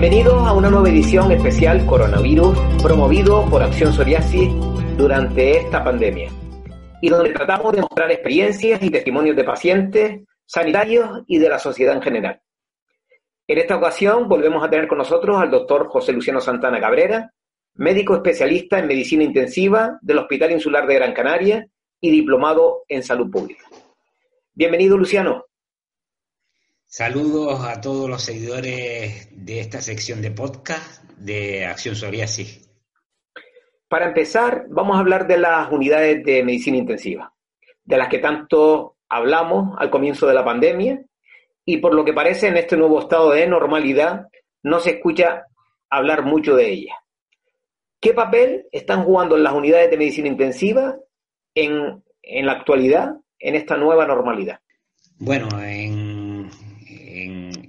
Bienvenidos a una nueva edición especial Coronavirus promovido por Acción Psoriasis durante esta pandemia y donde tratamos de mostrar experiencias y testimonios de pacientes, sanitarios y de la sociedad en general. En esta ocasión volvemos a tener con nosotros al doctor José Luciano Santana Cabrera, médico especialista en medicina intensiva del Hospital Insular de Gran Canaria y diplomado en salud pública. Bienvenido, Luciano. Saludos a todos los seguidores de esta sección de podcast de Acción Psoriasis. Para empezar, vamos a hablar de las unidades de medicina intensiva, de las que tanto hablamos al comienzo de la pandemia y por lo que parece en este nuevo estado de normalidad no se escucha hablar mucho de ellas. ¿Qué papel están jugando las unidades de medicina intensiva en, en la actualidad, en esta nueva normalidad? Bueno, en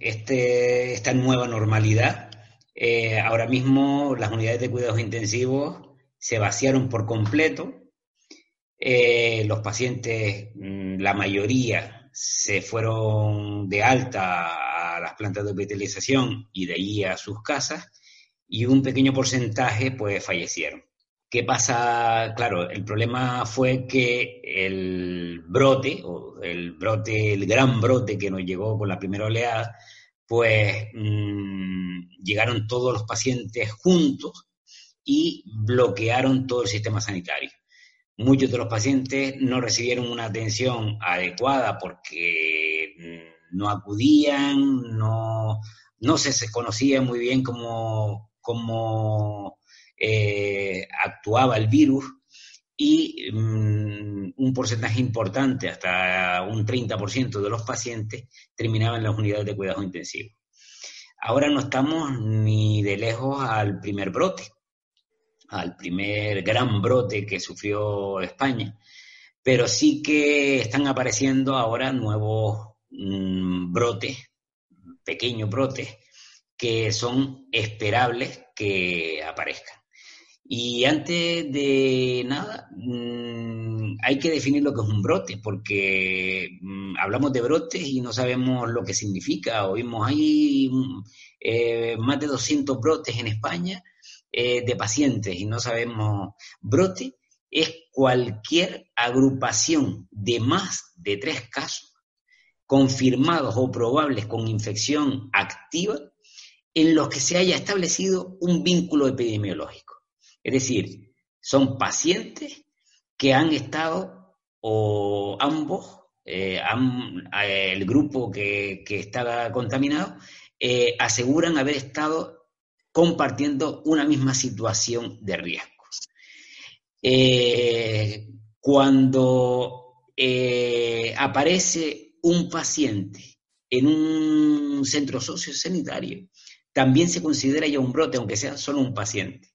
este, esta nueva normalidad, eh, ahora mismo las unidades de cuidados intensivos se vaciaron por completo. Eh, los pacientes, mm, la mayoría, se fueron de alta a las plantas de hospitalización y de ahí a sus casas, y un pequeño porcentaje, pues, fallecieron. ¿Qué pasa? Claro, el problema fue que el brote, o el brote, el gran brote que nos llegó con la primera oleada, pues mmm, llegaron todos los pacientes juntos y bloquearon todo el sistema sanitario. Muchos de los pacientes no recibieron una atención adecuada porque mm, no acudían, no, no se, se conocía muy bien cómo, cómo eh, actuaba el virus y um, un porcentaje importante, hasta un 30% de los pacientes, terminaban en las unidades de cuidados intensivos. Ahora no estamos ni de lejos al primer brote, al primer gran brote que sufrió España, pero sí que están apareciendo ahora nuevos um, brotes, pequeños brotes, que son esperables que aparezcan. Y antes de nada, mmm, hay que definir lo que es un brote, porque mmm, hablamos de brotes y no sabemos lo que significa. Oímos hay eh, más de 200 brotes en España eh, de pacientes y no sabemos. Brote es cualquier agrupación de más de tres casos confirmados o probables con infección activa en los que se haya establecido un vínculo epidemiológico. Es decir, son pacientes que han estado, o ambos, eh, eh, el grupo que, que estaba contaminado, eh, aseguran haber estado compartiendo una misma situación de riesgo. Cuando aparece un paciente en un centro sociosanitario, también se considera ya un brote, aunque sea solo un paciente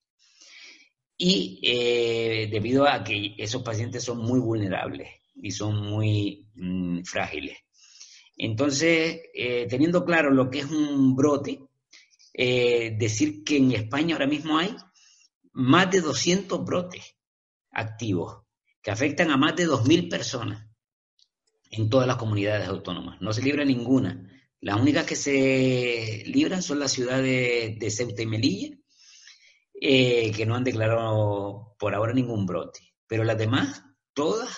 y eh, debido a que esos pacientes son muy vulnerables y son muy mmm, frágiles. Entonces, eh, teniendo claro lo que es un brote, eh, decir que en España ahora mismo hay más de 200 brotes activos que afectan a más de 2.000 personas en todas las comunidades autónomas. No se libra ninguna. Las únicas que se libran son las ciudades de Ceuta y Melilla, eh, que no han declarado por ahora ningún brote, pero las demás, todas,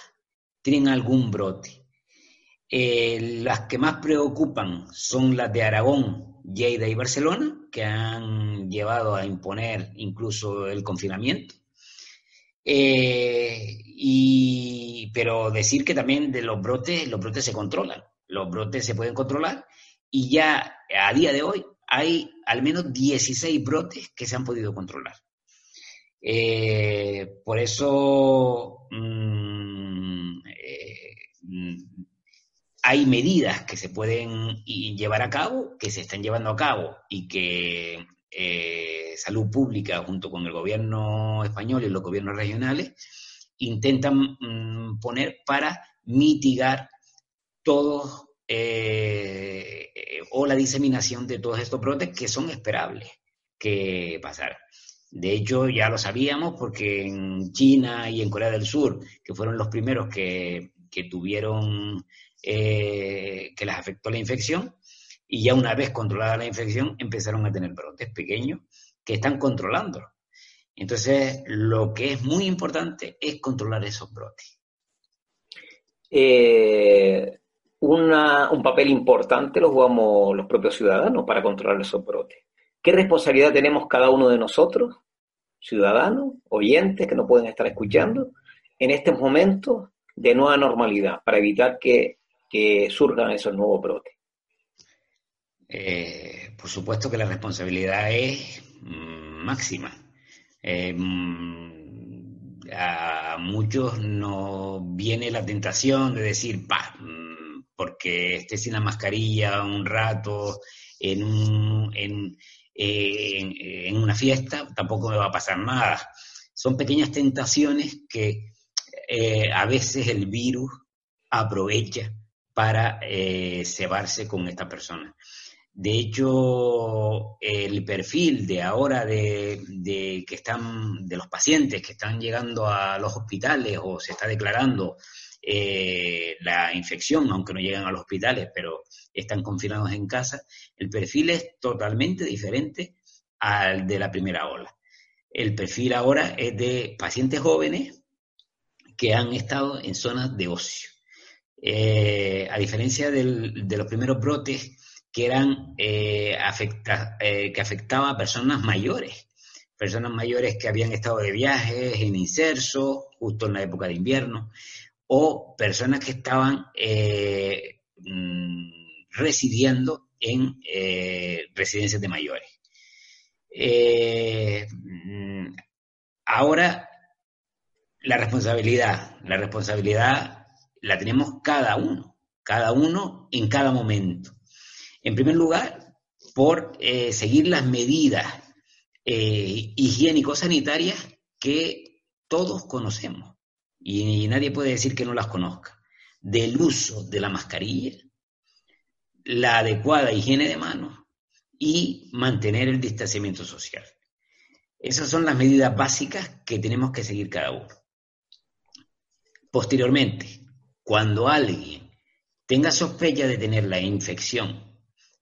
tienen algún brote. Eh, las que más preocupan son las de Aragón, Lleida y Barcelona, que han llevado a imponer incluso el confinamiento. Eh, y, pero decir que también de los brotes, los brotes se controlan, los brotes se pueden controlar y ya a día de hoy hay al menos 16 brotes que se han podido controlar. Eh, por eso, mmm, eh, hay medidas que se pueden llevar a cabo, que se están llevando a cabo y que eh, Salud Pública, junto con el gobierno español y los gobiernos regionales, intentan mm, poner para mitigar todos eh, o la diseminación de todos estos brotes que son esperables que pasaran. De hecho, ya lo sabíamos porque en China y en Corea del Sur, que fueron los primeros que, tuvieron, eh, que les afectó la infección, y ya una vez controlada la infección, empezaron a tener brotes pequeños que están controlándolo. Entonces, lo que es muy importante es controlar esos brotes. Eh, un papel importante lo jugamos los propios ciudadanos para controlar esos brotes. ¿Qué responsabilidad tenemos cada uno de nosotros, ciudadanos, oyentes que nos pueden estar escuchando, en estos momentos de nueva normalidad para evitar que, surjan esos nuevos brotes? Eh, por supuesto que la responsabilidad es mm, máxima. Eh, mm, a muchos nos viene la tentación de decir, pa, porque esté sin la mascarilla un rato en, en, una fiesta, tampoco me va a pasar nada. Son pequeñas tentaciones que eh, a veces el virus aprovecha para eh, cebarse con esta persona. De hecho, el perfil de ahora de, que están, de los pacientes que están llegando a los hospitales o se está declarando eh, la infección, aunque no llegan a los hospitales, pero están confinados en casa, el perfil es totalmente diferente al de la primera ola. El perfil ahora es de pacientes jóvenes que han estado en zonas de ocio. Eh, a diferencia de los primeros brotes que eran eh, que afectaban a personas mayores, personas mayores que habían estado de viajes, en inserso, justo en la época de invierno o personas que estaban eh, mm, residiendo en eh, residencias de mayores. Eh, mm, ahora, la responsabilidad, la responsabilidad la tenemos cada uno, cada uno en cada momento. En primer lugar, por seguir las medidas higiénico-sanitarias que todos conocemos y nadie puede decir que no las conozca, del uso de la mascarilla, la adecuada higiene de manos y mantener el distanciamiento social. Esas son las medidas básicas que tenemos que seguir cada uno. Posteriormente, cuando alguien tenga sospecha de tener la infección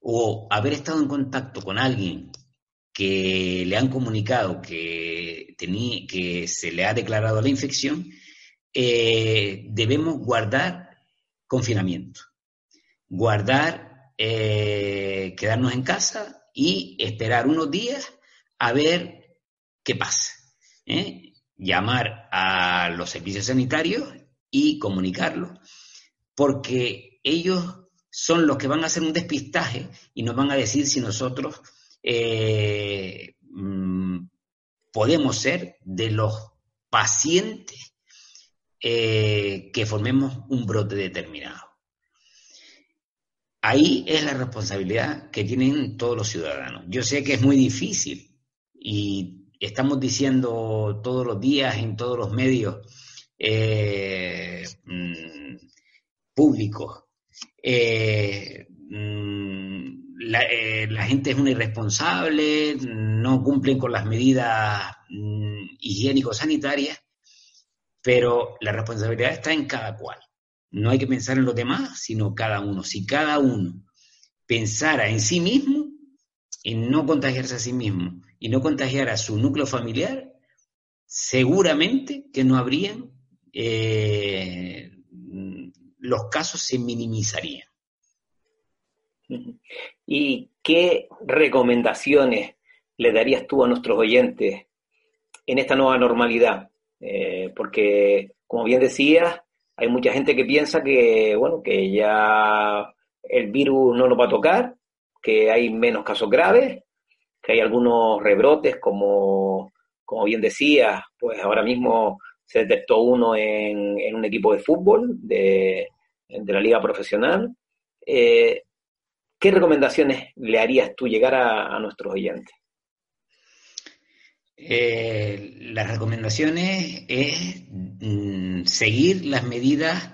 o haber estado en contacto con alguien que le han comunicado que, que se le ha declarado la infección, eh, debemos guardar confinamiento, guardar, eh, quedarnos en casa y esperar unos días a ver qué pasa. ¿eh? Llamar a los servicios sanitarios y comunicarlo, porque ellos son los que van a hacer un despistaje y nos van a decir si nosotros mm, podemos ser de los pacientes eh, que formemos un brote determinado. Ahí es la responsabilidad que tienen todos los ciudadanos. Yo sé que es muy difícil y estamos diciendo todos los días en todos los medios eh, mm, públicos, eh, mm, la, gente es una irresponsable, no cumplen con las medidas mm, higiénico-sanitarias pero la responsabilidad está en cada cual. No hay que pensar en los demás, sino cada uno. Si cada uno pensara en sí mismo, en no contagiarse a sí mismo y no contagiar a su núcleo familiar, seguramente que no habrían, eh, los casos se minimizarían. ¿Y qué recomendaciones le darías tú a nuestros oyentes en esta nueva normalidad? Eh, porque, como bien decías, hay mucha gente que piensa que, bueno, que ya el virus no nos va a tocar, que hay menos casos graves, que hay algunos rebrotes, como, como bien decías, pues ahora mismo se detectó uno en, un equipo de fútbol de, la liga profesional. Eh, ¿Qué recomendaciones le harías tú llegar a, nuestros oyentes? Eh, las recomendaciones es mm, seguir las medidas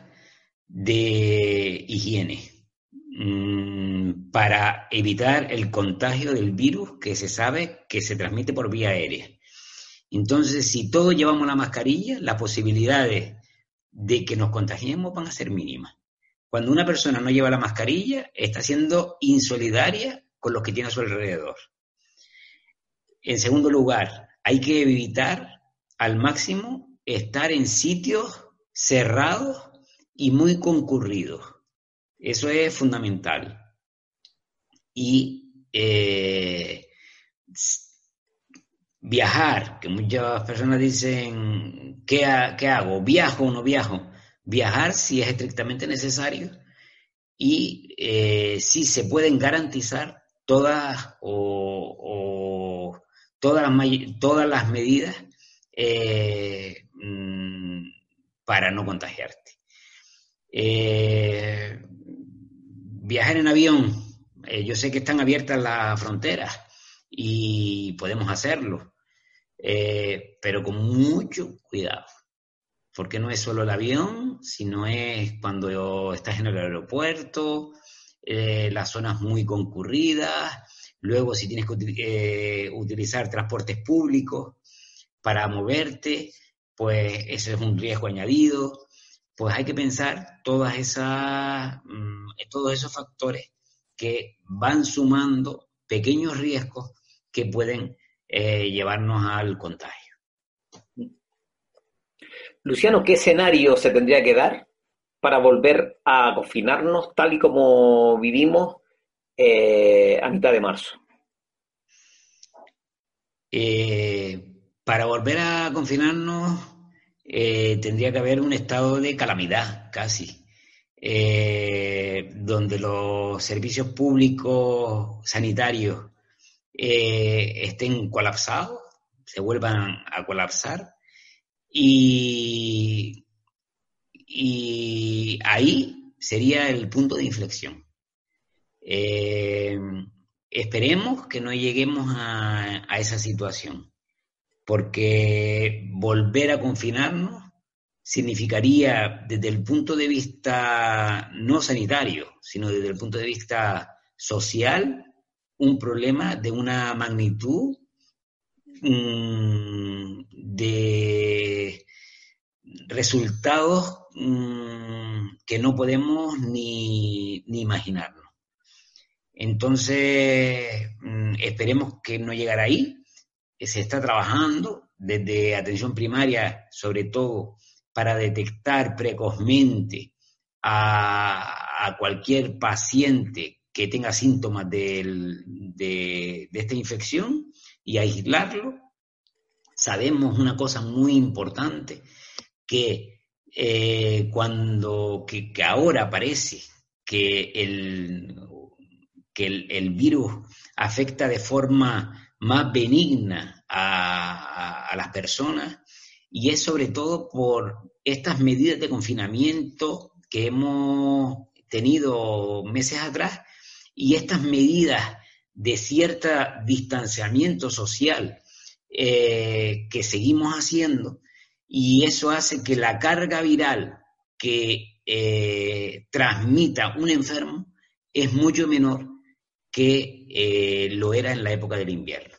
de higiene mm, para evitar el contagio del virus que se sabe que se transmite por vía aérea. Entonces, si todos llevamos la mascarilla, las posibilidades de que nos contagiemos van a ser mínimas. Cuando una persona no lleva la mascarilla, está siendo insolidaria con los que tiene a su alrededor. En segundo lugar, hay que evitar al máximo estar en sitios cerrados y muy concurridos. Eso es fundamental. Y eh, viajar, que muchas personas dicen, ¿qué, hago? ¿Viajo o no viajo? Viajar si es estrictamente necesario y eh, si se pueden garantizar todas o, todas, las, todas las medidas eh, mm, para no contagiarte. Eh, viajar en avión, yo sé que están abiertas las fronteras y podemos hacerlo, eh, pero con mucho cuidado, porque no es solo el avión, sino es cuando estás en el aeropuerto, eh, las zonas muy concurridas, luego si tienes que eh, utilizar transportes públicos para moverte, pues eso es un riesgo añadido, pues hay que pensar todas esas, mm, todos esos factores que van sumando pequeños riesgos que pueden eh, llevarnos al contagio. Luciano, ¿qué escenario se tendría que dar para volver a confinarnos tal y como vivimos eh, a mitad de marzo? Eh, para volver a confinarnos tendría que haber un estado de calamidad casi, donde los servicios públicos sanitarios eh, estén colapsados, se vuelvan a colapsar y ahí sería el punto de inflexión. Eh, esperemos que no lleguemos a, esa situación, porque volver a confinarnos significaría desde el punto de vista no sanitario, sino desde el punto de vista social, un problema de una magnitud mm, de resultados mm, que no podemos ni, imaginarnos. Entonces, mm, esperemos que no llegara ahí. Se está trabajando desde atención primaria, sobre todo para detectar precozmente a, cualquier paciente que tenga síntomas de, esta infección y aislarlo. Sabemos una cosa muy importante, que eh, cuando, que, ahora parece que el, que el, virus afecta de forma más benigna a, las personas y es sobre todo por estas medidas de confinamiento que hemos tenido meses atrás y estas medidas de cierto distanciamiento social eh, que seguimos haciendo, y eso hace que la carga viral que eh, transmita un enfermo es mucho menor que eh, lo era en la época del invierno.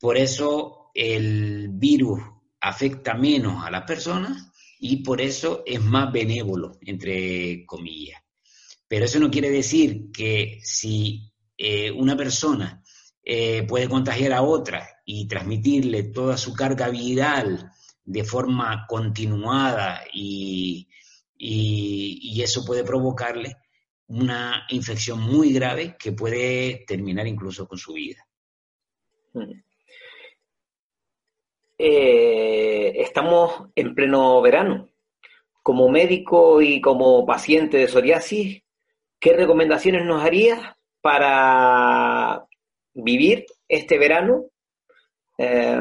Por eso el virus afecta menos a las personas y por eso es más benévolo, entre comillas. Pero eso no quiere decir que si eh, una persona eh, puede contagiar a otra y transmitirle toda su carga viral de forma continuada y, eso puede provocarle una infección muy grave que puede terminar incluso con su vida. Eh, estamos en pleno verano. Como médico y como paciente de psoriasis, ¿Qué recomendaciones nos harías para vivir este verano? Eh,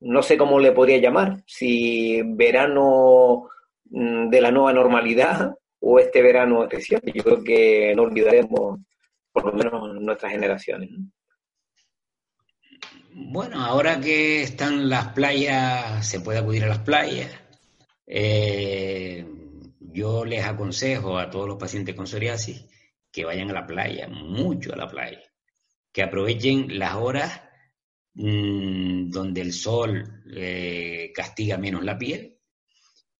no sé cómo le podría llamar, si verano mm, de la nueva normalidad o este verano especial. Yo creo que no olvidaremos, por lo menos nuestras generaciones. Bueno, ahora que están las playas, se puede acudir a las playas. Eh, yo les aconsejo a todos los pacientes con psoriasis que vayan a la playa, mucho a la playa, que aprovechen las horas mm, donde el sol eh, castiga menos la piel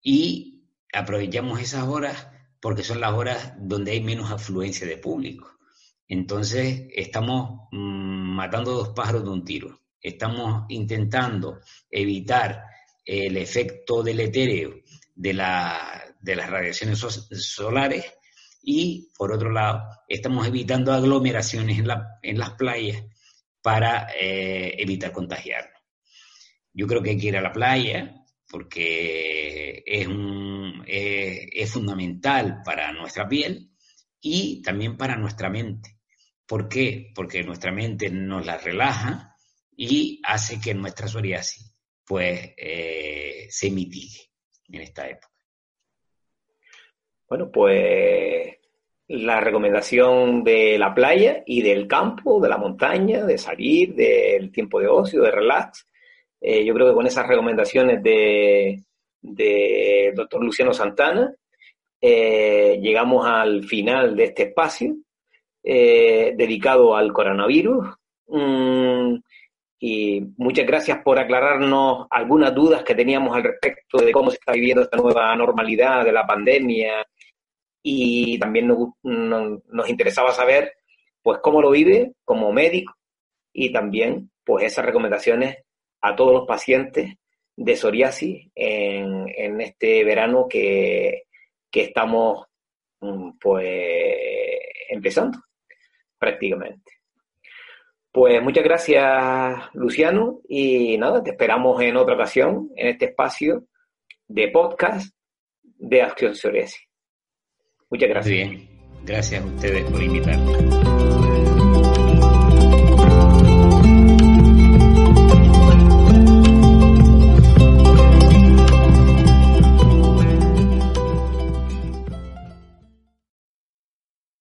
y aprovechamos esas horas porque son las horas donde hay menos afluencia de público. Entonces, estamos mm, matando dos pájaros de un tiro. Estamos intentando evitar el efecto deletéreo de, de las radiaciones solares y, por otro lado, estamos evitando aglomeraciones en, en las playas para eh, evitar contagiarnos. Yo creo que hay que ir a la playa porque es, un, es fundamental para nuestra piel y también para nuestra mente. ¿Por qué? Porque nuestra mente nos la relaja y hace que nuestra psoriasis pues eh, se mitigue en esta época. Bueno, pues la recomendación de la playa y del campo, de la montaña, de salir, del tiempo de ocio, de relax. Eh, yo creo que con esas recomendaciones de, de doctor Luciano Santana, eh, llegamos al final de este espacio eh, dedicado al coronavirus. Mm, y muchas gracias por aclararnos algunas dudas que teníamos al respecto de cómo se está viviendo esta nueva normalidad de la pandemia y también nos, interesaba saber pues cómo lo vive como médico y también pues esas recomendaciones a todos los pacientes de psoriasis en, en este verano que, que estamos mm, pues empezando prácticamente. Pues muchas gracias, Luciano, y nada, te esperamos en otra ocasión en este espacio de podcast de Acción Psoriasis. Muchas gracias. Bien, gracias a ustedes por invitarme.